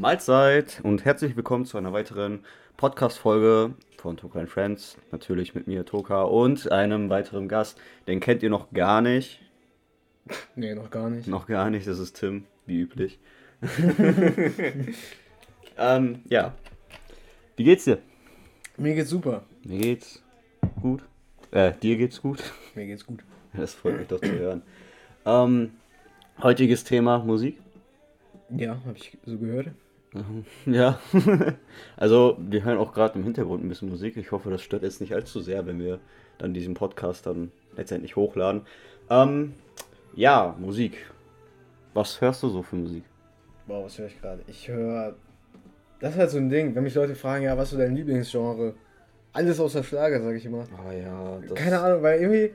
Mahlzeit und herzlich willkommen zu einer weiteren Podcast-Folge von Toka and Friends. Natürlich mit mir, Toka, und einem weiteren Gast. Den kennt ihr noch gar nicht. Nee, noch gar nicht. Noch gar nicht, das ist Tim, wie üblich. ähm, ja. Wie geht's dir? Mir geht's super. Mir geht's gut. Äh, dir geht's gut. Mir geht's gut. Das freut mich doch zu hören. Ähm, heutiges Thema Musik. Ja, habe ich so gehört. Ja, also wir hören auch gerade im Hintergrund ein bisschen Musik. Ich hoffe, das stört jetzt nicht allzu sehr, wenn wir dann diesen Podcast dann letztendlich hochladen. Ähm, ja, Musik. Was hörst du so für Musik? Boah, was höre ich gerade? Ich höre. Das ist halt so ein Ding, wenn mich Leute fragen, ja, was ist so dein Lieblingsgenre? Alles außer Schlager, sage ich immer. Ah ja, das Keine Ahnung, weil irgendwie.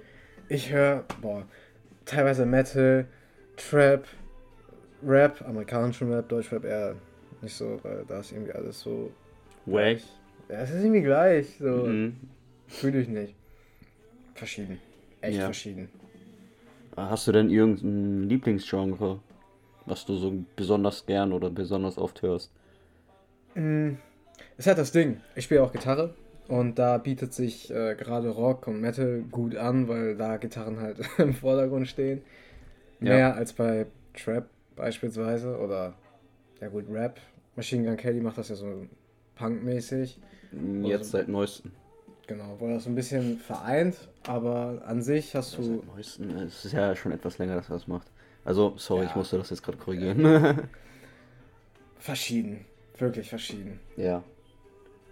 Ich höre, boah, teilweise Metal, Trap, Rap, amerikanischen Rap, Deutschrap eher nicht so, weil da ist irgendwie alles so. Wack. Ja, es ist irgendwie gleich. So. Mhm. Fühle ich nicht. Verschieden. Echt Ja. verschieden. Hast du denn irgendein Lieblingsgenre, was du so besonders gern oder besonders oft hörst? Mm, Es ist halt das Ding. Ich spiele auch Gitarre und da bietet sich äh, gerade Rock und Metal gut an, weil da Gitarren halt im Vordergrund stehen. Ja. Mehr als bei Trap beispielsweise oder ja gut, Rap. Machine Gun Kelly macht das ja so punkmäßig. Jetzt seit neuestem. Genau, wo das so ein bisschen vereint, aber an sich hast du. Seit neuestem. Es ist ja schon etwas länger, dass er das macht. Also, sorry, Ja. ich musste das jetzt gerade korrigieren. Verschieden. Wirklich verschieden. Ja.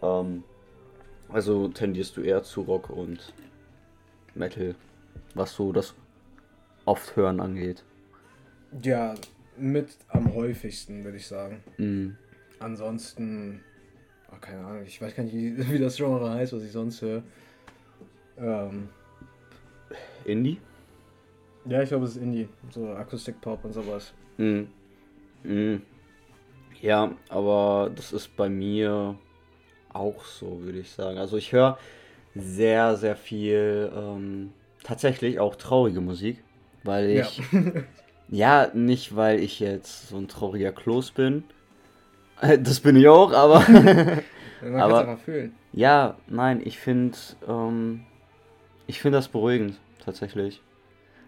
Ähm, also tendierst du eher zu Rock und Metal, was so das oft hören angeht. Ja, mit am häufigsten, würde ich sagen. Mhm. Ansonsten, ach, keine Ahnung, ich weiß gar nicht, wie, wie das Genre heißt, was ich sonst höre. Ähm, Indie? ja, ich glaube, es ist Indie, so Akustik-Pop und sowas. Mhm. Mhm. Ja, aber das ist bei mir auch so, würde ich sagen. Also ich höre sehr, sehr viel ähm, tatsächlich auch traurige Musik, weil ich Ja, nicht weil ich jetzt so ein trauriger Kloß bin. Äh, Das bin ich auch, aber Man Aber- einfach fühlen. ja, nein, ich finde, ähm, ich finde das beruhigend, tatsächlich.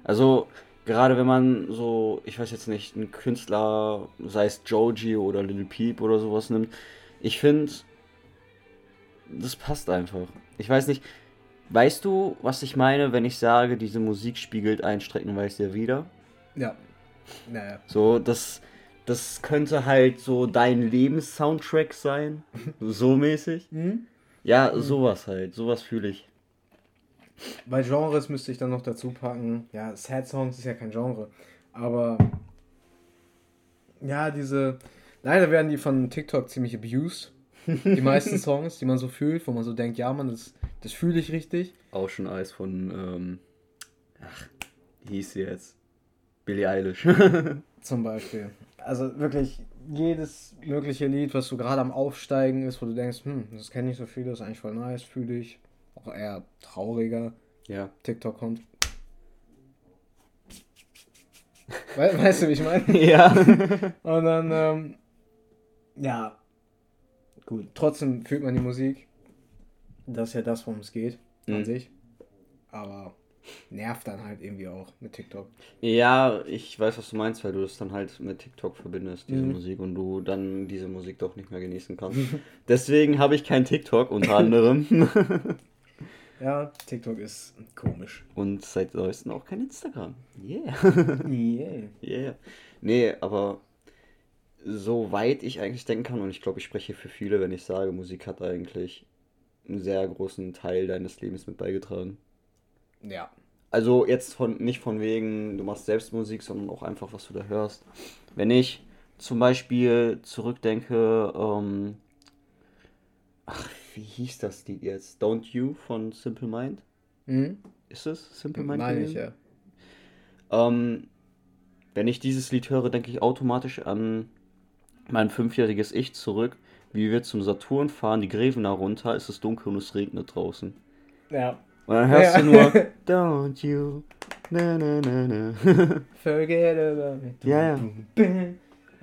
Also, gerade wenn man so, ich weiß jetzt nicht, einen Künstler, sei es Joji oder Little Peep oder sowas nimmt, ich finde, das passt einfach. Ich weiß nicht, weißt du, was ich meine, wenn ich sage, diese Musik spiegelt einen streckenweise wieder? Ja. Naja. So, das, das könnte halt so dein Lebenssoundtrack sein. So mäßig. Mhm. Ja, sowas halt. Sowas fühle ich. Bei Genres müsste ich dann noch dazu packen, ja, Sad Songs ist ja kein Genre, aber ja, diese, leider werden die von TikTok ziemlich abused. Die meisten Songs, die man so fühlt, wo man so denkt, ja, man, das, das fühle ich richtig. Auch schon Eis von, ähm, ach, wie hieß sie jetzt? Billie Eilish. Zum Beispiel. Also wirklich jedes mögliche Lied, was so gerade am Aufsteigen ist, wo du denkst, hm, das kenne ich so viel, das ist eigentlich voll nice, fühle ich. Auch eher trauriger. ja. TikTok kommt. We weißt du, wie ich meine? ja. Und dann, ähm, ja, gut. Trotzdem fühlt man die Musik. Das ist ja das, worum es geht, an Mhm. sich. Aber nervt dann halt irgendwie auch mit TikTok. ja, ich weiß, was du meinst, weil du das dann halt mit TikTok verbindest, diese Mhm. Musik, und du dann diese Musik doch nicht mehr genießen kannst. Deswegen habe ich kein TikTok unter anderem. Ja, TikTok ist komisch. und seit neuestem auch kein Instagram. Yeah. Yeah. Yeah. Nee, aber soweit ich eigentlich denken kann, und ich glaube, ich spreche für viele, wenn ich sage, Musik hat eigentlich einen sehr großen Teil deines Lebens mit beigetragen. Ja. Also jetzt von nicht von wegen, du machst selbst Musik, sondern auch einfach, was du da hörst. Wenn ich zum Beispiel zurückdenke, ähm, ach, wie hieß das Lied jetzt? Don't You von Simple Mind? Mhm. Ist es Simple Mind? Meine ich ja. Ähm, wenn ich dieses Lied höre, denke ich automatisch an mein fünfjähriges Ich zurück, wie wir zum Saturn fahren, die Grevener runter, es ist dunkel und es regnet draußen. Ja. Und dann hörst Ja. du nur Don't you, na na na na. Forget about me. Ja, ja.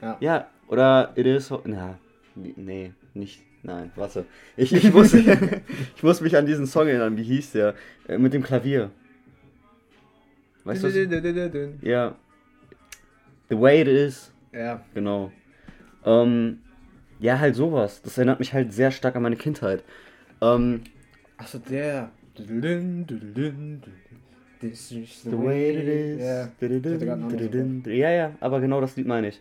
Ja. ja, Oder It is. Na, nee, nicht. Nein, warte. Ich, ich, muss, ich muss mich an diesen Song erinnern. Wie hieß der? Äh, mit dem Klavier. Weißt du? Ja. The way it is. Ja. Genau. Ähm, ja, halt sowas. Das erinnert mich halt sehr stark an meine Kindheit. Ähm, Achso, der. This is the way it is. Ja. ja, ja, aber genau das Lied meine ich.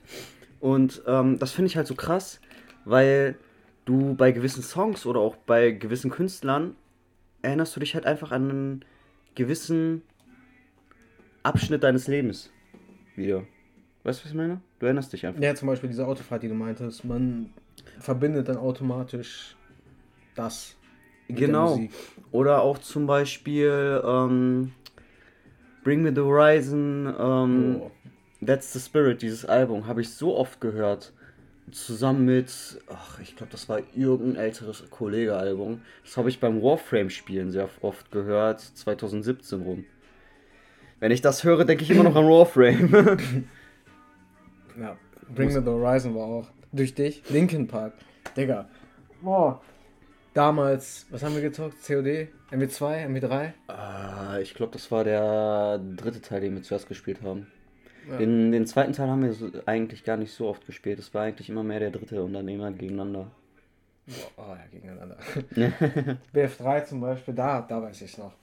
Und ähm, das finde ich halt so krass, weil du bei gewissen Songs oder auch bei gewissen Künstlern erinnerst du dich halt einfach an einen gewissen Abschnitt deines Lebens wieder. Weißt du, was ich meine? Du erinnerst dich einfach. Ja, zum Beispiel diese Autofahrt, die du meintest, man verbindet dann automatisch das. Genau. Oder auch zum Beispiel ähm, Bring Me the Horizon, ähm, Oh. That's the Spirit, dieses Album, habe ich so oft gehört. Zusammen mit, ach, ich glaube, das war irgendein älteres Kollege-Album. Das habe ich beim Warframe-Spielen sehr oft gehört, 2017 rum. Wenn ich das höre, denke ich immer noch an Warframe. Ja, Bring Me the Horizon war auch durch dich. Linkin Park. Digga. Boah. Damals, was haben wir gezockt? COD? MW2? MW3? Ah, ich glaube, das war der dritte Teil, den wir zuerst gespielt haben. Ja. Den, den zweiten Teil haben wir so, eigentlich gar nicht so oft gespielt. Es war eigentlich immer mehr der dritte und dann immer gegeneinander. Boah, oh ja, gegeneinander. BF3 zum Beispiel, da, da weiß ich noch.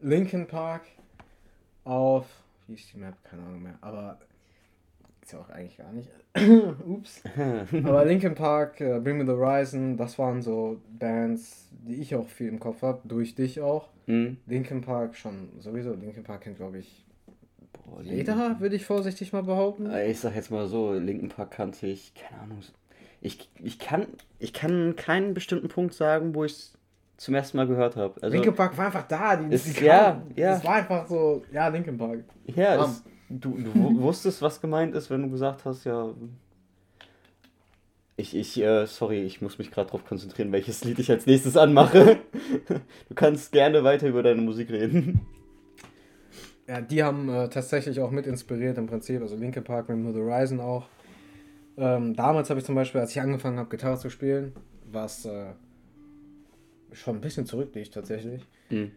Linkin Park auf, wie ist die Map? Keine Ahnung mehr. Aber ist ja auch eigentlich gar nicht. Ups. Aber Linkin Park, äh, Bring Me the Horizon, das waren so Bands, die ich auch viel im Kopf habe, durch dich auch. Hm? Linkin Park schon sowieso. Linkin Park kennt, glaube ich, Boah, jeder, würde ich vorsichtig mal behaupten. Äh, Ich sag jetzt mal so, Linken Park kannte ich, keine Ahnung. Ich, ich, kann, ich kann keinen bestimmten Punkt sagen, wo ich es zum ersten Mal gehört habe. Also, Linkin Park war einfach da. Die, Ist- die ja, ja. Es war einfach so, ja, Linkin Park. ja, Bam. es, du, du wu- wusstest, was gemeint ist, wenn du gesagt hast, ja. Ich, ich, äh, sorry, ich muss mich gerade darauf konzentrieren, welches Lied ich als nächstes anmache. du kannst gerne weiter über deine Musik reden. Ja, die haben äh, tatsächlich auch mit inspiriert im Prinzip, also Linkin Park mit The Horizon auch. Ähm, damals habe ich zum Beispiel, als ich angefangen habe, Gitarre zu spielen, was äh, schon ein bisschen zurückliegt tatsächlich. Hm.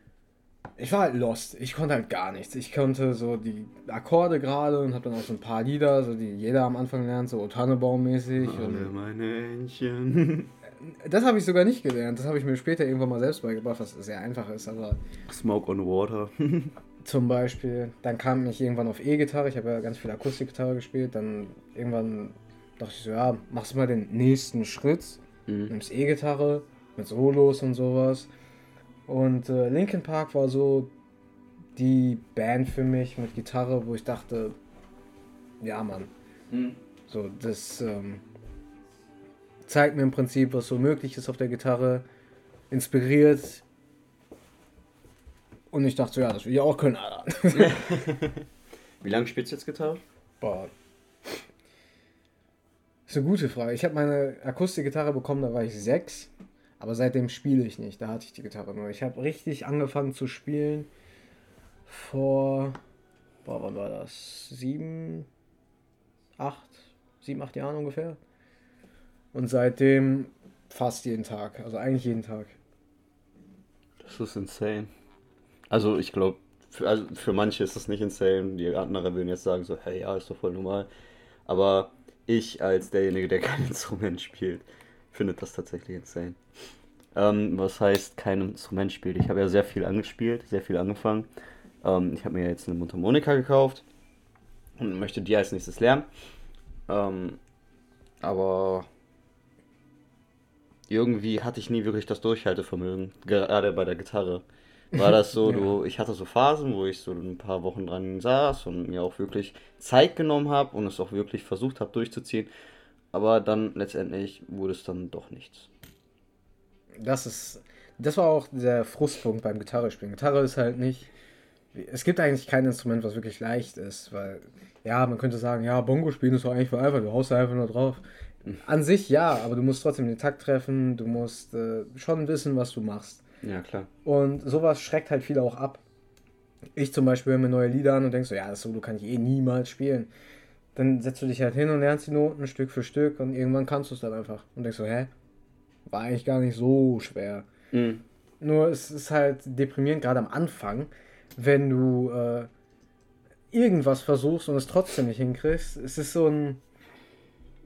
Ich war halt lost. Ich konnte halt gar nichts. Ich konnte so die Akkorde gerade und habe dann auch so ein paar Lieder, so die jeder am Anfang lernt, so Tannenbaum-mäßig. Alle meine Entchen. das habe ich sogar nicht gelernt. Das habe ich mir später irgendwann mal selbst beigebracht, was sehr einfach ist. Aber Smoke on Water. Zum Beispiel, dann kam ich irgendwann auf E-Gitarre, ich habe ja ganz viel Akustikgitarre gespielt, dann irgendwann dachte ich so, ja, machst du mal den nächsten Schritt, Mhm. nimmst E-Gitarre mit Solos und sowas. Und äh, Linkin Park war so die Band für mich mit Gitarre, wo ich dachte, ja Mann, Mhm. so das ähm, zeigt mir im Prinzip, was so möglich ist auf der Gitarre, inspiriert. Und ich dachte so, ja, das will ich auch können, Alter. Wie lange spielst du jetzt Gitarre? Boah. ist eine gute Frage. Ich habe meine Akustikgitarre bekommen, da war ich sechs. Aber seitdem spiele ich nicht. Da hatte ich die Gitarre nur. Ich habe richtig angefangen zu spielen vor. Boah, wann war das? Sieben, acht, sieben, acht Jahren ungefähr. Und seitdem fast jeden Tag. Also eigentlich jeden Tag. Das ist insane. Also ich glaube, für, also für manche ist das nicht insane. Die anderen würden jetzt sagen so, hey, ja, ist doch voll normal. Aber ich als derjenige, der kein Instrument spielt, finde das tatsächlich insane. Ähm, was heißt kein Instrument spielt? Ich habe ja sehr viel angespielt, sehr viel angefangen. Ähm, ich habe mir jetzt eine Mundharmonika gekauft und möchte die als nächstes lernen. Ähm, aber irgendwie hatte ich nie wirklich das Durchhaltevermögen, gerade bei der Gitarre. War das so, Ja. du, ich hatte so Phasen, wo ich so ein paar Wochen dran saß und mir auch wirklich Zeit genommen habe und es auch wirklich versucht habe durchzuziehen. Aber dann letztendlich wurde es dann doch nichts. Das ist. Das war auch der Frustpunkt beim Gitarrespielen. Gitarre ist halt nicht. Es gibt eigentlich kein Instrument, was wirklich leicht ist, weil, ja, man könnte sagen, ja, Bongo spielen ist doch eigentlich voll einfach, du haust da einfach nur drauf. An sich ja, aber du musst trotzdem den Takt treffen, du musst äh, schon wissen, was du machst. Ja, klar. Und sowas schreckt halt viele auch ab. Ich zum Beispiel höre mir neue Lieder an und denke so, ja, das Solo kann ich eh niemals spielen. Dann setzt du dich halt hin und lernst die Noten Stück für Stück und irgendwann kannst du es dann einfach. Und denkst so, hä? War eigentlich gar nicht so schwer. Mhm. Nur es ist halt deprimierend, gerade am Anfang, wenn du äh, irgendwas versuchst und es trotzdem nicht hinkriegst. Es ist so ein.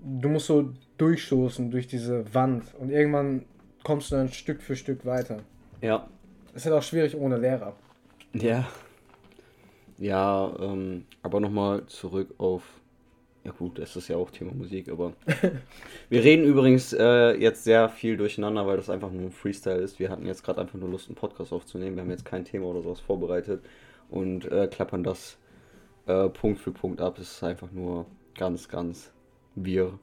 Du musst so durchstoßen durch diese Wand und irgendwann kommst du dann Stück für Stück weiter. Ja. Es ist halt auch schwierig ohne Lehrer. Ja. Ja, ähm, aber nochmal zurück auf. Ja gut, das ist ja auch Thema Musik, aber wir reden übrigens äh, jetzt sehr viel durcheinander, weil das einfach nur ein Freestyle ist. Wir hatten jetzt gerade einfach nur Lust, einen Podcast aufzunehmen. Wir haben jetzt kein Thema oder sowas vorbereitet und äh, klappern das äh, Punkt für Punkt ab. Es ist einfach nur ganz, ganz wir.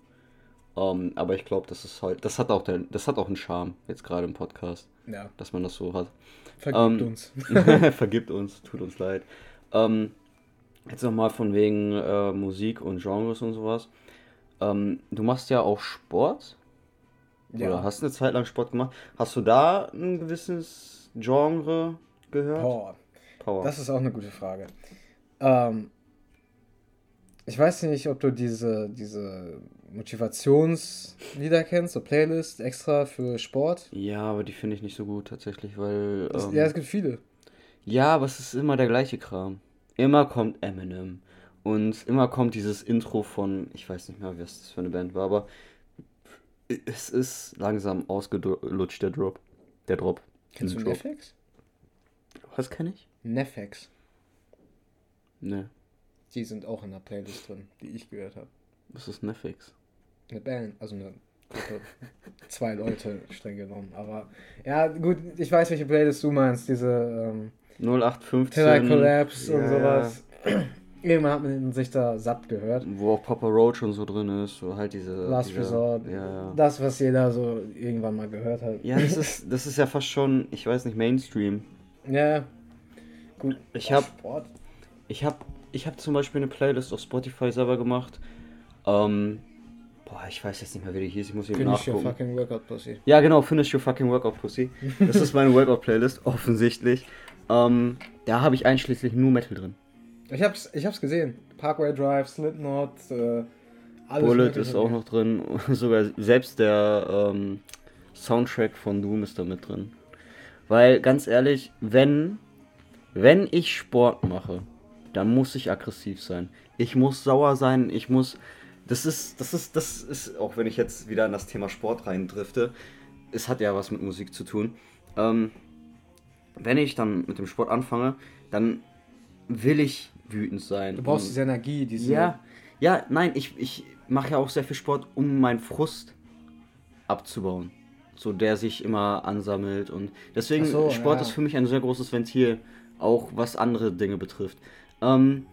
Ähm, aber ich glaube, das ist halt, das hat auch der, das hat auch einen Charme, jetzt gerade im Podcast. Ja. Dass man das so hat. Vergibt ähm, uns. vergibt uns, tut uns leid. Ähm, jetzt nochmal von wegen äh, Musik und Genres und sowas. Ähm, du machst ja auch Sport. Ja. Oder hast eine Zeit lang Sport gemacht. Hast du da ein gewisses Genre gehört? Power. Power. Das ist auch eine gute Frage. Ähm, ich weiß nicht, ob du diese, diese Motivationslieder kennst, so Playlist extra für Sport. Ja, aber die finde ich nicht so gut tatsächlich, weil. Ähm, ja, es gibt viele. Ja, aber es ist immer der gleiche Kram. Immer kommt Eminem. Und immer kommt dieses Intro von, ich weiß nicht mehr, was das für eine Band war, aber es ist langsam ausgelutscht, der Drop. Der Drop. Kennst du Drop. Nefex? Was kenne ich? Nefex. Ne. Die sind auch in der Playlist drin, die ich gehört habe. Was ist Nefex? Eine Band, also eine Gruppe. Zwei Leute streng genommen. Aber ja, gut, ich weiß, welche Playlist du meinst. Diese ähm, 0815. Terror Collapse ja. und sowas. Irgendwann hat man sich da satt gehört. Wo auch Papa Roach und so drin ist, so halt diese. Last diese, Resort. Ja, ja. Das, was jeder so irgendwann mal gehört hat. Ja, das ist, das ist ja fast schon, ich weiß nicht, Mainstream. Ja. Gut. Ich hab. Sport. Ich hab. Ich hab zum Beispiel eine Playlist auf Spotify selber gemacht. Ähm, boah, ich weiß jetzt nicht mehr, wie die hieß. Ich muss hier Finish nachgucken. your fucking workout pussy. Ja, genau, Finish your fucking workout pussy. Das ist meine Workout-Playlist, offensichtlich. Ähm, da habe ich einschließlich nur Metal drin. Ich hab's, ich hab's gesehen. Parkway Drive, Slipknot, äh, alles. Bullet ist auch noch drin. Sogar selbst der ähm, Soundtrack von Doom ist da mit drin. Weil, ganz ehrlich, wenn, wenn ich Sport mache, dann muss ich aggressiv sein. Ich muss sauer sein, ich muss. Das ist, das ist, das ist, auch wenn ich jetzt wieder in das Thema Sport reindrifte, es hat ja was mit Musik zu tun. Ähm, wenn ich dann mit dem Sport anfange, dann will ich wütend sein. Du brauchst diese Energie, diese. Ja, ja, nein, ich, ich mache ja auch sehr viel Sport, um meinen Frust abzubauen. So der sich immer ansammelt und deswegen so, Sport ja. ist für mich ein sehr großes Ventil, auch was andere Dinge betrifft. Ähm,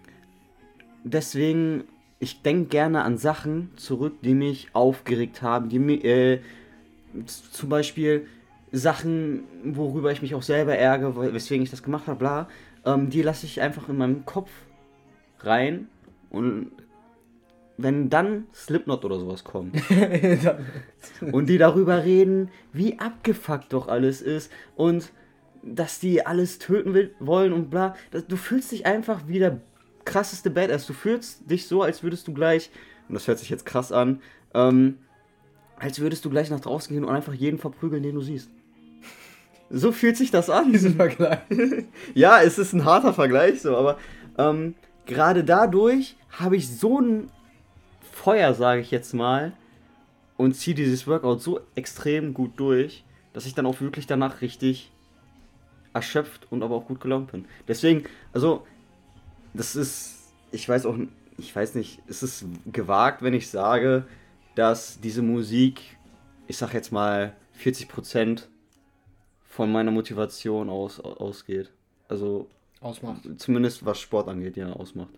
deswegen, ich denke gerne an Sachen zurück, die mich aufgeregt haben, die mir äh, zum Beispiel Sachen, worüber ich mich auch selber ärgere, weswegen ich das gemacht habe, bla, ähm, die lasse ich einfach in meinem Kopf rein und wenn dann Slipknot oder sowas kommt und die darüber reden, wie abgefuckt doch alles ist und dass die alles töten will, wollen und bla, das, du fühlst dich einfach wie der krasseste Badass. Du fühlst dich so, als würdest du gleich, und das hört sich jetzt krass an, ähm, als würdest du gleich nach draußen gehen und einfach jeden verprügeln, den du siehst. So fühlt sich das an. Diesen Vergleich. ja, es ist ein harter Vergleich, so, aber ähm, gerade dadurch habe ich so ein Feuer, sage ich jetzt mal, und ziehe dieses Workout so extrem gut durch, dass ich dann auch wirklich danach richtig erschöpft und aber auch gut gelaunt bin. Deswegen, also, das ist, ich weiß auch, ich weiß nicht, es ist gewagt, wenn ich sage, dass diese Musik, ich sag jetzt mal, 40 Prozent von meiner Motivation aus, ausgeht. Also ausmacht. Zumindest was Sport angeht, ja, ausmacht.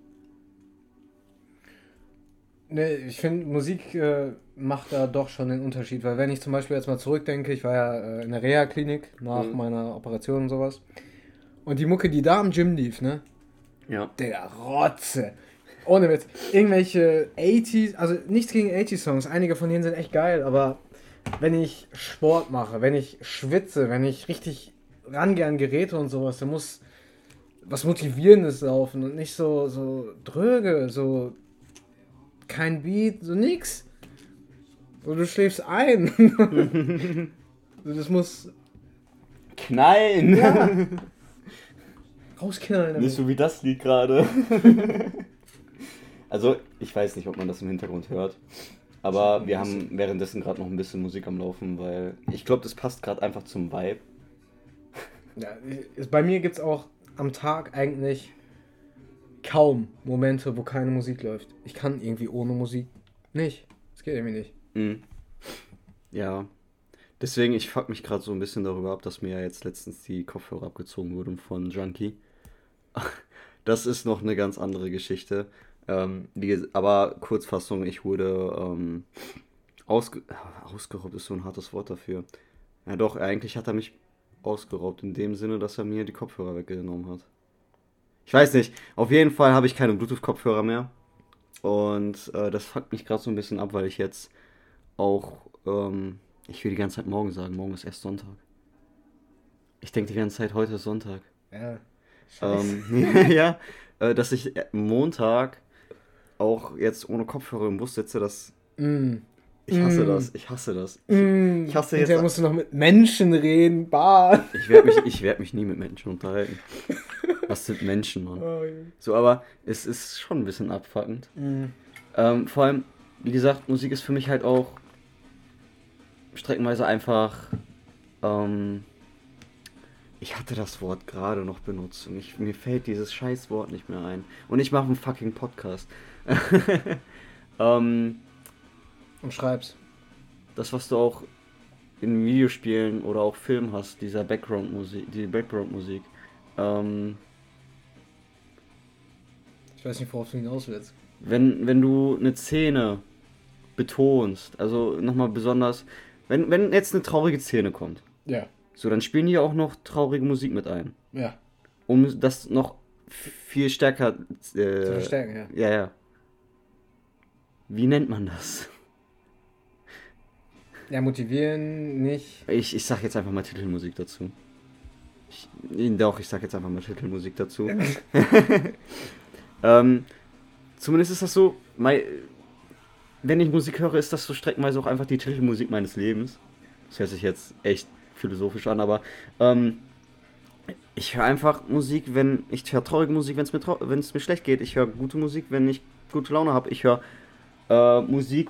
Ne, ich finde, Musik äh, macht da doch schon den Unterschied, weil wenn ich zum Beispiel jetzt mal zurückdenke, ich war ja äh, in der Reha-Klinik nach mhm. meiner Operation und sowas. Und die Mucke, die da im Gym lief, ne? Ja. Der Rotze. Ohne Witz. Irgendwelche 80s, also nichts gegen 80s-Songs, einige von denen sind echt geil, aber wenn ich Sport mache, wenn ich schwitze, wenn ich richtig rangehe an Geräte und sowas, dann muss was Motivierendes laufen und nicht so, so dröge, so kein Beat, so nix. So, du schläfst ein. so, das muss. Knallen! Ja. Rausknallen. Nicht so wie das Lied gerade. also, ich weiß nicht, ob man das im Hintergrund hört. Aber wir haben währenddessen gerade noch ein bisschen Musik am Laufen, weil ich glaube, das passt gerade einfach zum Vibe. Ja, bei mir gibt es auch am Tag eigentlich kaum Momente, wo keine Musik läuft. Ich kann irgendwie ohne Musik nicht. Das geht irgendwie nicht. Mhm. Ja. Deswegen, ich fuck mich gerade so ein bisschen darüber ab, dass mir ja jetzt letztens die Kopfhörer abgezogen wurden von Junkie. Das ist noch eine ganz andere Geschichte. Ähm, die, aber Kurzfassung, ich wurde ähm, ausge, ausgeraubt, ist so ein hartes Wort dafür. Ja doch, eigentlich hat er mich ausgeraubt, in dem Sinne, dass er mir die Kopfhörer weggenommen hat. Ich weiß nicht. Auf jeden Fall habe ich keine Bluetooth-Kopfhörer mehr. Und äh, das fuckt mich gerade so ein bisschen ab, weil ich jetzt auch, ähm, ich will die ganze Zeit morgen sagen, morgen ist erst Sonntag. Ich denke die ganze Zeit, heute ist Sonntag. Ja. Ähm, ja, äh, dass ich Montag auch jetzt ohne Kopfhörer im Bus sitze, das mm. Ich hasse mm. das, ich hasse das. Ich, mm. ich hasse jetzt. Der musst du noch mit Menschen reden, bah. Ich werde mich, werd mich nie mit Menschen unterhalten. Was sind Menschen, Mann? Oh, ja. So, aber es ist schon ein bisschen abfuckend. Mm. Ähm, vor allem, wie gesagt, Musik ist für mich halt auch streckenweise einfach. Ähm, ich hatte das Wort gerade noch benutzt und ich, mir fällt dieses scheiß Wort nicht mehr ein. Und ich mache einen fucking Podcast. ähm, und schreibst. Das, was du auch in Videospielen oder auch Filmen hast, dieser Background-Musik, die Background-Musik. Ähm, ich weiß nicht, worauf du hinaus willst. Wenn, wenn du eine Szene betonst, also nochmal besonders, wenn, wenn jetzt eine traurige Szene kommt. Ja. So, dann spielen die auch noch traurige Musik mit ein. Ja. Um das noch viel stärker äh, zu verstärken, ja. Ja, ja. Wie nennt man das? Ja, motivieren nicht. Ich, ich sag jetzt einfach mal Titelmusik dazu. Ich, doch, ich sag jetzt einfach mal Titelmusik dazu. ähm, zumindest ist das so, mein, wenn ich Musik höre, ist das so streckenweise auch einfach die Titelmusik meines Lebens. Das hört sich jetzt echt philosophisch an, aber ähm, ich höre einfach Musik, wenn ich höre traurige Musik, wenn es mir, mir schlecht geht. Ich höre gute Musik, wenn ich gute Laune habe. Ich höre äh, Musik,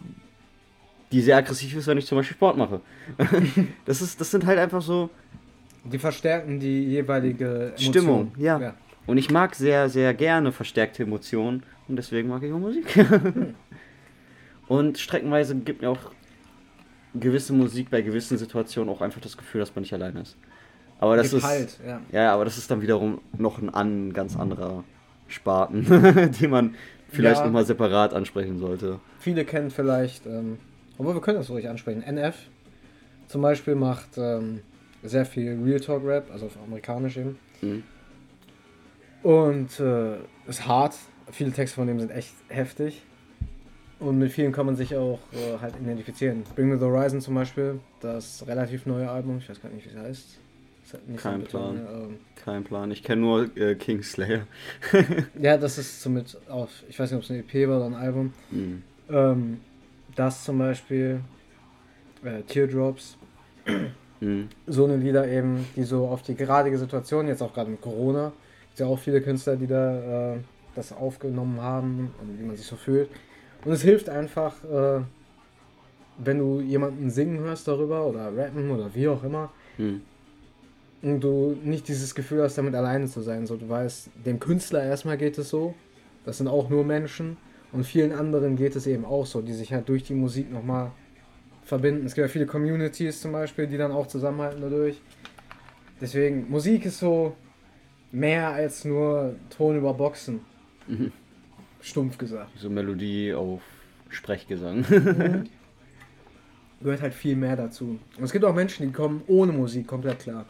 die sehr aggressiv ist, wenn ich zum Beispiel Sport mache. das, ist, das sind halt einfach so. Die verstärken die jeweilige Emotion. Stimmung, ja. ja. Und ich mag sehr, sehr gerne verstärkte Emotionen und deswegen mag ich auch Musik. und streckenweise gibt mir auch gewisse Musik bei gewissen Situationen auch einfach das Gefühl, dass man nicht alleine ist. Aber das ist halt, ja. ja, aber das ist dann wiederum noch ein an, ganz anderer Spaten, den man vielleicht ja. nochmal separat ansprechen sollte. Viele kennen vielleicht ähm, obwohl wir können das ruhig ansprechen. NF zum Beispiel macht ähm, sehr viel Real Talk Rap, also auf amerikanisch eben. Mhm. Und äh, ist hart. Viele Texte von dem sind echt heftig. Und mit vielen kann man sich auch äh, halt identifizieren. Bring Me the Horizon zum Beispiel, das relativ neue Album, ich weiß gar nicht, wie es heißt. Kein Plan. Ähm, Kein Plan. Ich kenne nur äh, Kingslayer. ja, das ist somit auf, ich weiß nicht, ob es eine EP war oder ein Album. Mhm. Ähm, das zum Beispiel, äh, Teardrops, mhm. so eine Lieder eben, die so auf die geradige Situation, jetzt auch gerade mit Corona, gibt ja auch viele Künstler, die da äh, das aufgenommen haben und wie man sich so fühlt. Und es hilft einfach, äh, wenn du jemanden singen hörst darüber oder rappen oder wie auch immer, mhm. Und du nicht dieses Gefühl hast, damit alleine zu sein. So, du weißt, dem Künstler erstmal geht es so, das sind auch nur Menschen und vielen anderen geht es eben auch so, die sich halt durch die Musik nochmal verbinden. Es gibt ja viele Communities zum Beispiel, die dann auch zusammenhalten dadurch. Deswegen, Musik ist so mehr als nur Ton über Boxen. Mhm. Stumpf gesagt. So Melodie auf Sprechgesang. Mhm. Gehört halt viel mehr dazu. Und es gibt auch Menschen, die kommen ohne Musik komplett klar.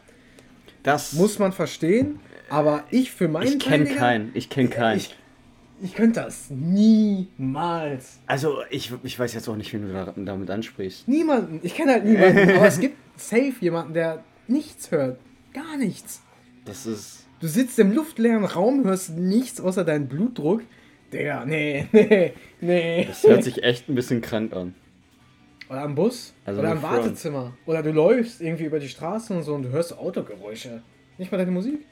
Das muss man verstehen, aber ich für meinen Ich kenne keinen. Ich kenne keinen. Ich, ich könnte das niemals. Also, ich, ich weiß jetzt auch nicht, wen du da, damit ansprichst. Niemanden. Ich kenne halt niemanden. aber es gibt safe jemanden, der nichts hört. Gar nichts. Das ist. Du sitzt im luftleeren Raum, hörst nichts außer deinen Blutdruck, Digga, nee, nee, nee. Das hört sich echt ein bisschen krank an. Oder am Bus. Also oder im Front. Wartezimmer. Oder du läufst irgendwie über die Straße und so und du hörst Autogeräusche. Nicht mal deine Musik?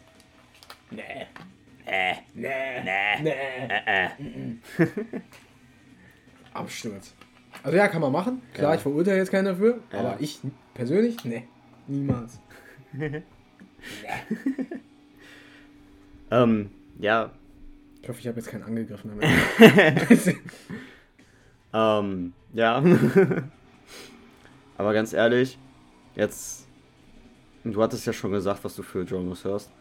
Nee. Äh, Nee. nee, Nee. äh, äh. Absturz. Also ja, kann man machen. Klar, Ja. ich verurteile jetzt keinen dafür. Ja. Aber ich persönlich, nee. Niemals. Ähm, ja, Ich hoffe, ich habe jetzt keinen angegriffen damit. ähm, ja. Aber ganz ehrlich, jetzt, du hattest ja schon gesagt, was du für Genres hörst.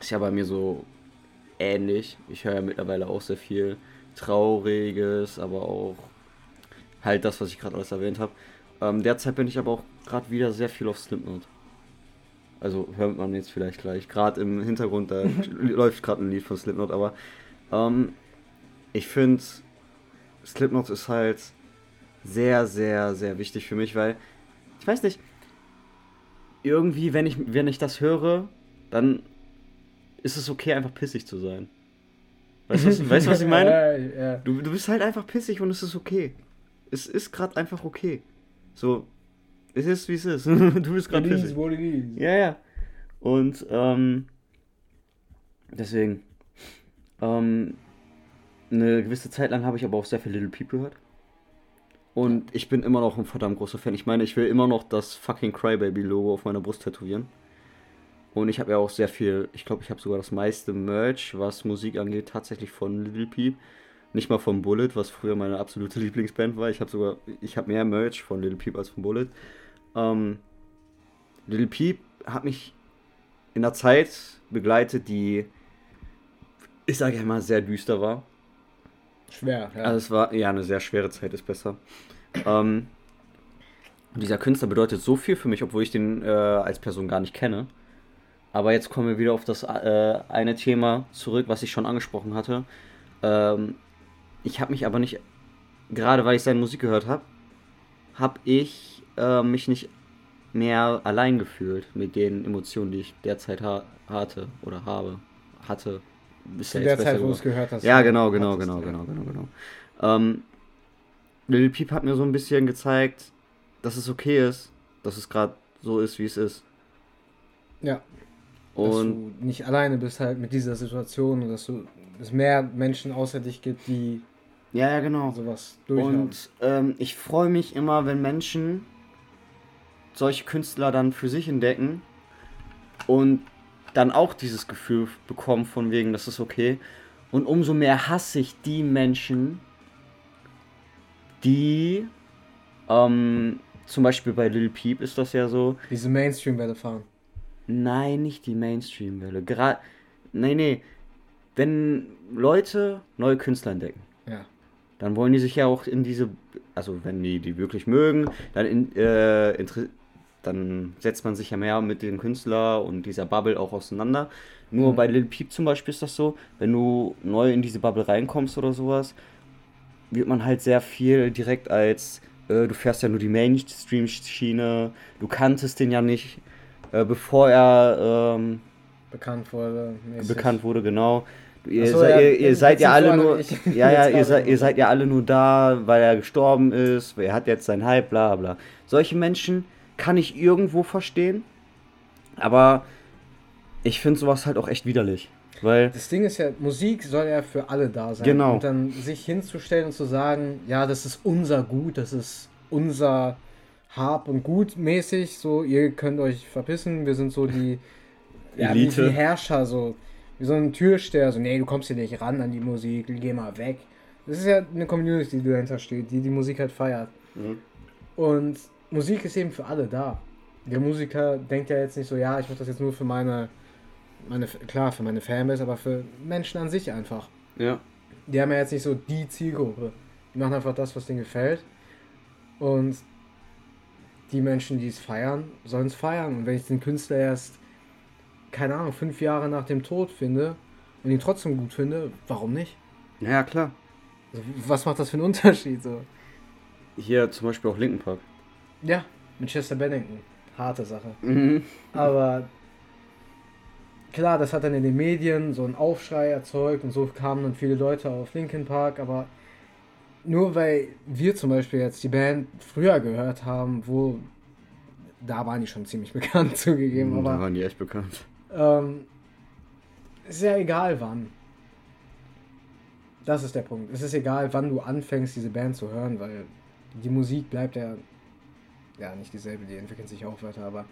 Ist ja bei mir so ähnlich. Ich höre ja mittlerweile auch sehr viel Trauriges, aber auch halt das, was ich gerade alles erwähnt habe. Ähm, derzeit bin ich aber auch gerade wieder sehr viel auf Slipknot. Also hört man jetzt vielleicht gleich. Gerade im Hintergrund, da läuft gerade ein Lied von Slipknot, aber ähm, ich finde, Slipknot ist halt sehr, sehr, sehr wichtig für mich, weil ich weiß nicht, irgendwie, wenn ich, wenn ich das höre, dann ist es okay, einfach pissig zu sein. Weißt du, was, weißt, was ich meine? Ja, ja. Du, du bist halt einfach pissig und es ist okay. Es ist gerade einfach okay. So, es ist wie es ist. du bist gerade is pissig. what it is. Ja, ja. Und ähm, deswegen. Ähm, eine gewisse Zeit lang habe ich aber auch sehr viel Little Peep gehört. Und ich bin immer noch ein verdammt großer Fan. Ich meine, ich will immer noch das fucking Crybaby-Logo auf meiner Brust tätowieren. Und ich habe ja auch sehr viel, ich glaube, ich habe sogar das meiste Merch, was Musik angeht, tatsächlich von Little Peep. Nicht mal von Bullet, was früher meine absolute Lieblingsband war. Ich habe sogar, ich habe mehr Merch von Little Peep als von Bullet. Ähm, Little Peep hat mich in einer Zeit begleitet, die, ich sage ja mal, sehr düster war. Schwer, ja. Also es war, ja, eine sehr schwere Zeit ist besser. Ähm, dieser Künstler bedeutet so viel für mich, obwohl ich den äh, als Person gar nicht kenne. Aber jetzt kommen wir wieder auf das äh, eine Thema zurück, was ich schon angesprochen hatte. Ähm, ich habe mich aber nicht, gerade weil ich seine Musik gehört habe, habe ich äh, mich nicht mehr allein gefühlt mit den Emotionen, die ich derzeit ha hatte oder habe, hatte. Ist Zu ja der Zeit, wo du es gehört hast. Ja, genau, genau, hattest, genau, ja. genau, genau, genau. Ähm, Lil Peep hat mir so ein bisschen gezeigt, dass es okay ist, dass es gerade so ist, wie es ist. Ja, dass Und du nicht alleine bist halt mit dieser Situation und dass du es mehr Menschen außer dich gibt, die ja, ja, genau. sowas durchhaben. Und ähm, ich freue mich immer, wenn Menschen solche Künstler dann für sich entdecken und dann auch dieses Gefühl bekommen von wegen, das ist okay. Und umso mehr hasse ich die Menschen, die ähm, zum Beispiel bei Lil Peep ist das ja so, Diese Mainstream-Welle fahren. Nein, nicht die Mainstream-Welle. Gerade. Nee, nee. Wenn Leute neue Künstler entdecken, Ja. dann wollen die sich ja auch in diese. Also, wenn die die wirklich mögen, dann, in, äh, dann setzt man sich ja mehr mit dem Künstler und dieser Bubble auch auseinander. Nur Mhm. bei Lil Peep zum Beispiel ist das so, wenn du neu in diese Bubble reinkommst oder sowas, wird man halt sehr viel direkt als, äh, du fährst ja nur die Mainstream-Schiene, du kanntest den ja nicht, äh, bevor er ähm, Bekannt wurde. mäßig. bekannt wurde, genau. Ihr, Ach so, sei, ja, ihr, ihr im seid ja alle nur, ja, ja, ihr seid ja alle nur da, weil er gestorben ist, er hat jetzt seinen Hype, bla bla. Solche Menschen kann ich irgendwo verstehen, aber ich finde sowas halt auch echt widerlich, weil Das Ding ist ja, Musik soll ja für alle da sein. Genau. Und dann sich hinzustellen und zu sagen, ja, das ist unser Gut, das ist unser Hab und Gut mäßig, so, ihr könnt euch verpissen, wir sind so die, ja, Elite. die Herrscher, so, wie so ein Türsteher, so, nee, du kommst hier nicht ran an die Musik, geh mal weg. Das ist ja eine Community, die dahinter steht, die die Musik halt feiert. Mhm. Und Musik ist eben für alle da. Der Musiker denkt ja jetzt nicht so, ja, ich mache das jetzt nur für meine, meine, klar, für meine Fanbase, aber für Menschen an sich einfach. ja, Die haben ja jetzt nicht so die Zielgruppe. Die machen einfach das, was denen gefällt. Und die Menschen, die es feiern, sollen es feiern. Und wenn ich den Künstler erst, keine Ahnung, fünf Jahre nach dem Tod finde und ihn trotzdem gut finde, warum nicht? ja klar. Also, was macht das für einen Unterschied? So? Hier zum Beispiel auch Linken Park. Ja, mit Chester Bennington. Harte Sache. Mhm. Aber klar, das hat dann in den Medien so einen Aufschrei erzeugt und so kamen dann viele Leute auf Linkin Park, aber nur weil wir zum Beispiel jetzt die Band früher gehört haben, wo da waren die schon ziemlich bekannt zugegeben, Mhm, aber Da waren die echt bekannt. ähm, ist ja egal wann. Das ist der Punkt. Es ist egal, wann du anfängst, diese Band zu hören, weil die Musik bleibt ja, ja nicht dieselbe, die entwickeln sich auch weiter, aber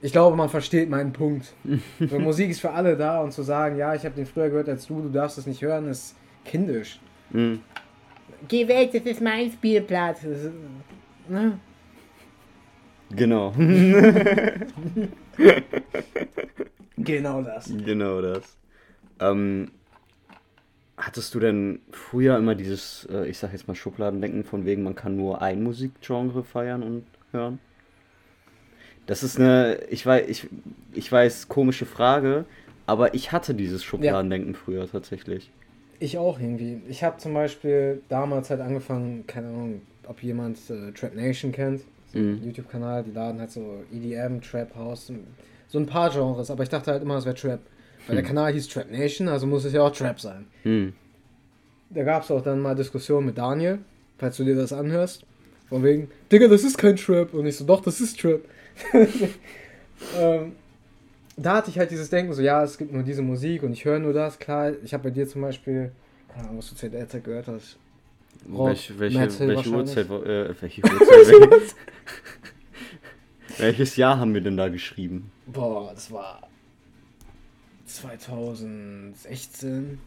ich glaube, man versteht meinen Punkt. so, Musik ist für alle da und zu sagen, ja, ich habe den früher gehört als du, du darfst es nicht hören, ist kindisch. Mhm. Geh weg, das ist mein Spielplatz. Ist, ne? Genau. Genau das. genau das. Ähm, hattest du denn früher immer dieses, äh, ich sag jetzt mal Schubladendenken, von wegen, man kann nur ein Musikgenre feiern und hören? Das ist eine, ich weiß, ich, ich weiß, komische Frage, aber ich hatte dieses Schubladendenken früher tatsächlich. Ich auch irgendwie. Ich habe zum Beispiel damals halt angefangen, keine Ahnung, ob jemand äh, Trap Nation kennt, so Mhm. YouTube-Kanal, die laden halt so EDM, Trap House, so ein paar Genres, aber ich dachte halt immer, es wäre Trap. Weil der Kanal hieß Trap Nation, also muss es ja auch Trap sein. Hm. Da gab es auch dann mal Diskussionen mit Daniel, falls du dir das anhörst. Von wegen, Digga, das ist kein Trap. Und ich so, doch, das ist Trap. ähm, da hatte ich halt dieses Denken, so, ja, es gibt nur diese Musik und ich höre nur das. Klar, ich habe bei dir zum Beispiel, keine Ahnung, was du zu der Zeit gehört hast. Rock, Welch, welche, welche wahrscheinlich. Uhrzeit, äh, welche Uhrzeit, welches, welches Jahr haben wir denn da geschrieben? Boah, das war 2016,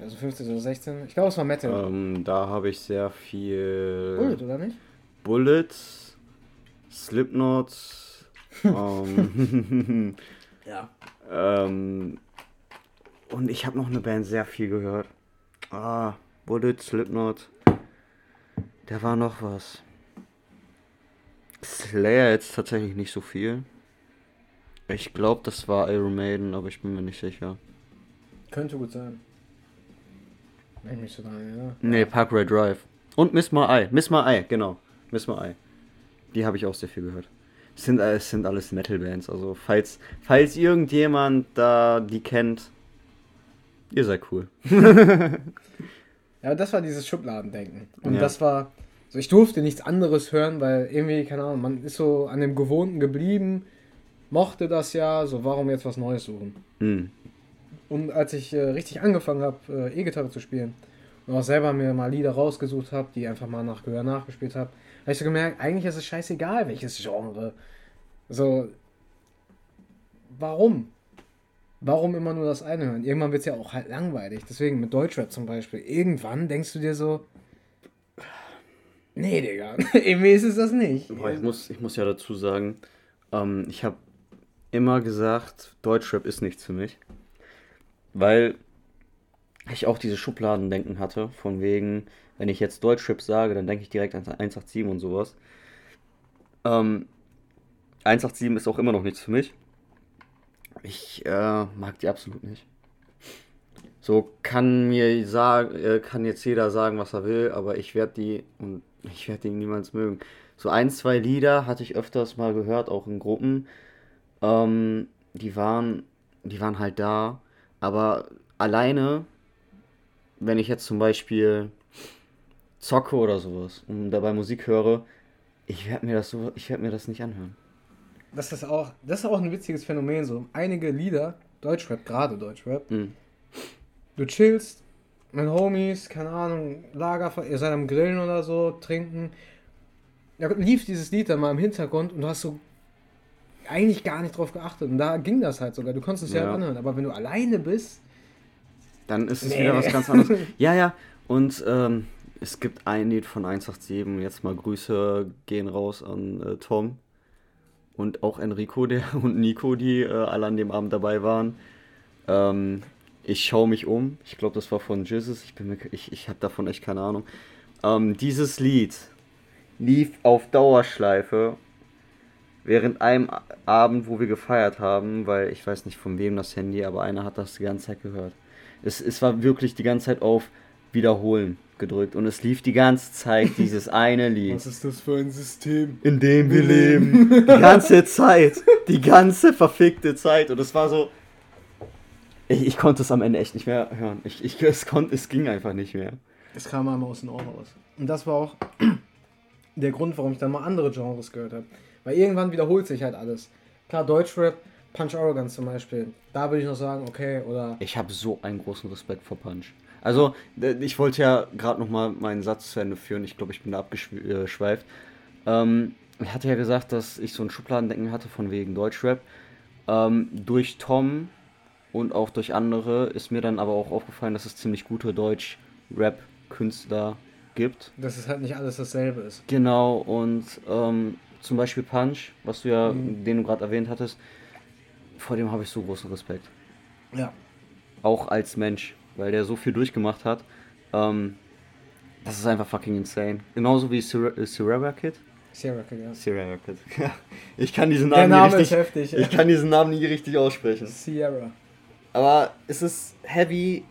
also 15 oder 16. Ich glaube, es war Metal. Ähm, da habe ich sehr viel Bullet, oder nicht? Bullet, Slipknot, ähm, Ja. ähm, und ich habe noch eine Band sehr viel gehört. Ah, Bullet, Slipknot. Da war noch was. Slayer jetzt tatsächlich nicht so viel. Ich glaube, das war Iron Maiden, aber ich bin mir nicht sicher. Könnte gut sein. Wenn ich mich so dran erinnere. Nee, Parkway Drive. Und Miss My Eye. Miss My Eye, genau. Miss My Eye. Die habe ich auch sehr viel gehört. Es sind, es sind alles Metal-Bands. Also, falls, falls irgendjemand da die kennt, ihr seid cool. Ja, das war dieses Schubladendenken. Und Ja. das war, so ich durfte nichts anderes hören, weil irgendwie, keine Ahnung, man ist so an dem Gewohnten geblieben, mochte das ja, so warum jetzt was Neues suchen. Hm. Und als ich äh, richtig angefangen habe, äh, E-Gitarre zu spielen und auch selber mir mal Lieder rausgesucht habe, die einfach mal nach Gehör nachgespielt habe, habe ich so gemerkt, eigentlich ist es scheißegal, welches Genre. So, warum? Warum immer nur das eine hören? Irgendwann wird es ja auch halt langweilig. Deswegen mit Deutschrap zum Beispiel. Irgendwann denkst du dir so, nee, Digga, irgendwie ist es das nicht. Boah, ich, muss, ich muss ja dazu sagen, ähm, ich habe immer gesagt, Deutschrap ist nichts für mich. Weil ich auch diese Schubladendenken hatte, von wegen, wenn ich jetzt Deutschrap sage, dann denke ich direkt an 187 und sowas. Ähm, 187 ist auch immer noch nichts für mich. Ich äh, mag die absolut nicht. So kann mir sagen, äh, kann jetzt jeder sagen, was er will, aber ich werde die und ich werde die niemals mögen. So ein, zwei Lieder hatte ich öfters mal gehört, auch in Gruppen. Ähm, die waren, die waren halt da, aber alleine, wenn ich jetzt zum Beispiel zocke oder sowas und dabei Musik höre, ich werde mir das so, ich werde mir das nicht anhören. Das ist auch, das ist auch ein witziges Phänomen. So einige Lieder, Deutschrap, gerade Deutschrap, Mhm. du chillst mit Homies, keine Ahnung, Lagerfeuer, ihr seid am Grillen oder so, trinken. Da lief dieses Lied dann mal im Hintergrund und du hast so eigentlich gar nicht drauf geachtet. Und da ging das halt sogar. Du konntest es ja, Ja. anhören. Aber wenn du alleine bist, Dann ist es Nee. wieder was ganz anderes. Ja, ja. Und ähm, es gibt ein Lied von 187. Jetzt mal Grüße gehen raus an äh, Tom und auch Enrico der und Nico, die äh, alle an dem Abend dabei waren. Ähm, ich schaue mich um. Ich glaube, das war von Jesus. Ich bin mir, ich, ich habe davon echt keine Ahnung. Ähm, dieses Lied lief auf Dauerschleife während einem Abend, wo wir gefeiert haben, weil ich weiß nicht von wem das Handy, aber einer hat das die ganze Zeit gehört. Es, es war wirklich die ganze Zeit auf Wiederholen gedrückt und es lief die ganze Zeit dieses eine Lied. ist das für ein System? In dem wir leben. Die ganze Zeit. Die ganze verfickte Zeit. Und es war so. Ich, ich, konnte es am Ende echt nicht mehr hören. Ich, ich, es, konnte, es ging einfach nicht mehr. Es kam einmal aus den Ohren raus. Und das war auch der Grund, warum ich dann mal andere Genres gehört habe. Weil irgendwann wiederholt sich halt alles. Klar, Deutschrap, Punch Arrogance zum Beispiel. Da würde ich noch sagen, okay, oder. Ich habe so einen großen Respekt vor Punch. Also, ich wollte ja gerade nochmal meinen Satz zu Ende führen. Ich glaube, ich bin da abgeschweift. Ähm, ich hatte ja gesagt, dass ich so ein Schubladendenken hatte von wegen Deutschrap. Ähm, durch Tom und auch durch andere ist mir dann aber auch aufgefallen, dass es ziemlich gute Deutsch-Rap-Künstler gibt. Dass es halt nicht alles dasselbe ist. Genau, und ähm, zum Beispiel Punch, was du ja, mhm. den du gerade erwähnt hattest, vor dem habe ich so großen Respekt. Ja. Auch als Mensch, weil der so viel durchgemacht hat. Ähm, das ist einfach fucking insane. Genauso wie Sierra Kid. Sierra Kid, ja. Sierra Kid. ich kann diesen Namen, Name nie richtig, heftig, ich kann diesen Namen nie richtig aussprechen. Sierra. Aber es ist heavy,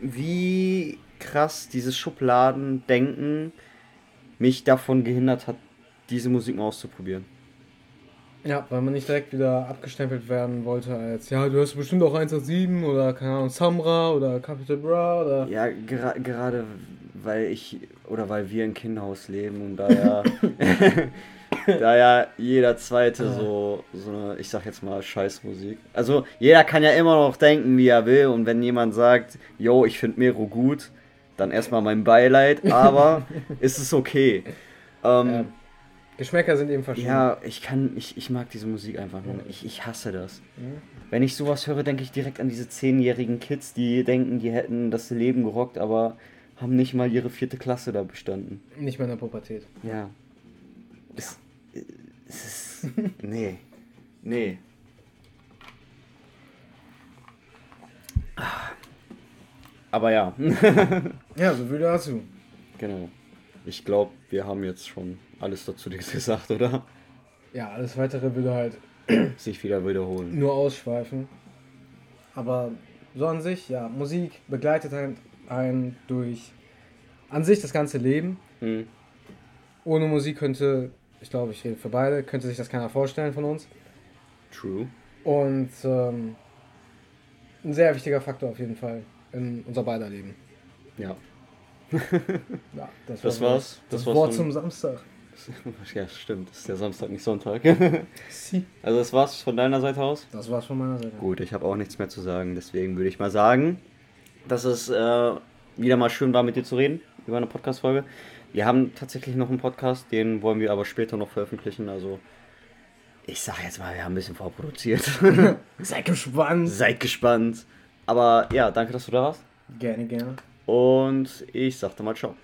wie krass dieses Schubladendenken mich davon gehindert hat, diese Musik mal auszuprobieren. Ja, weil man nicht direkt wieder abgestempelt werden wollte als, ja, du hast bestimmt auch 187 oder, keine Ahnung, Samra oder Capital Bra oder... Ja, ger gerade weil ich, oder weil wir im Kinderhaus leben und da ja, da ja jeder Zweite so, so eine, ich sag jetzt mal, Scheißmusik. Also jeder kann ja immer noch denken, wie er will und wenn jemand sagt, yo, ich finde Mero gut, dann erstmal mein Beileid, aber ist es okay. Ähm, ja. Geschmäcker sind eben verschieden. Ja, ich kann, ich, ich mag diese Musik einfach nur. Ich, ich hasse das. Wenn ich sowas höre, denke ich direkt an diese zehnjährigen Kids, die denken, die hätten das Leben gerockt, aber haben nicht mal ihre vierte Klasse da bestanden. Nicht mal in der Pubertät. Ja. Es, es ist. nee. Nee. Aber ja. ja, so viel dazu. Genau. Ich glaube, wir haben jetzt schon alles dazu gesagt, oder? Ja, alles weitere würde halt sich wieder wiederholen. Nur ausschweifen. Aber so an sich, ja, Musik begleitet einen, einen durch an sich das ganze Leben. Mhm. Ohne Musik könnte, ich glaube, ich rede für beide, könnte sich das keiner vorstellen von uns. True. Und ähm, ein sehr wichtiger Faktor auf jeden Fall in unser beider Leben. Ja. ja das, das war war's. Das, das war's Wort zum Samstag. Ja, stimmt. Ist der Samstag, nicht Sonntag. also das war's von deiner Seite aus? Das war's von meiner Seite. Gut, ich habe auch nichts mehr zu sagen. Deswegen würde ich mal sagen, dass es äh, wieder mal schön war, mit dir zu reden über eine Podcast-Folge. Wir haben tatsächlich noch einen Podcast, den wollen wir aber später noch veröffentlichen. Also ich sag jetzt mal, wir haben ein bisschen vorproduziert. Seid gespannt. Seid gespannt. Aber ja, danke, dass du da warst. Gerne, gerne. Und ich sagte mal ciao.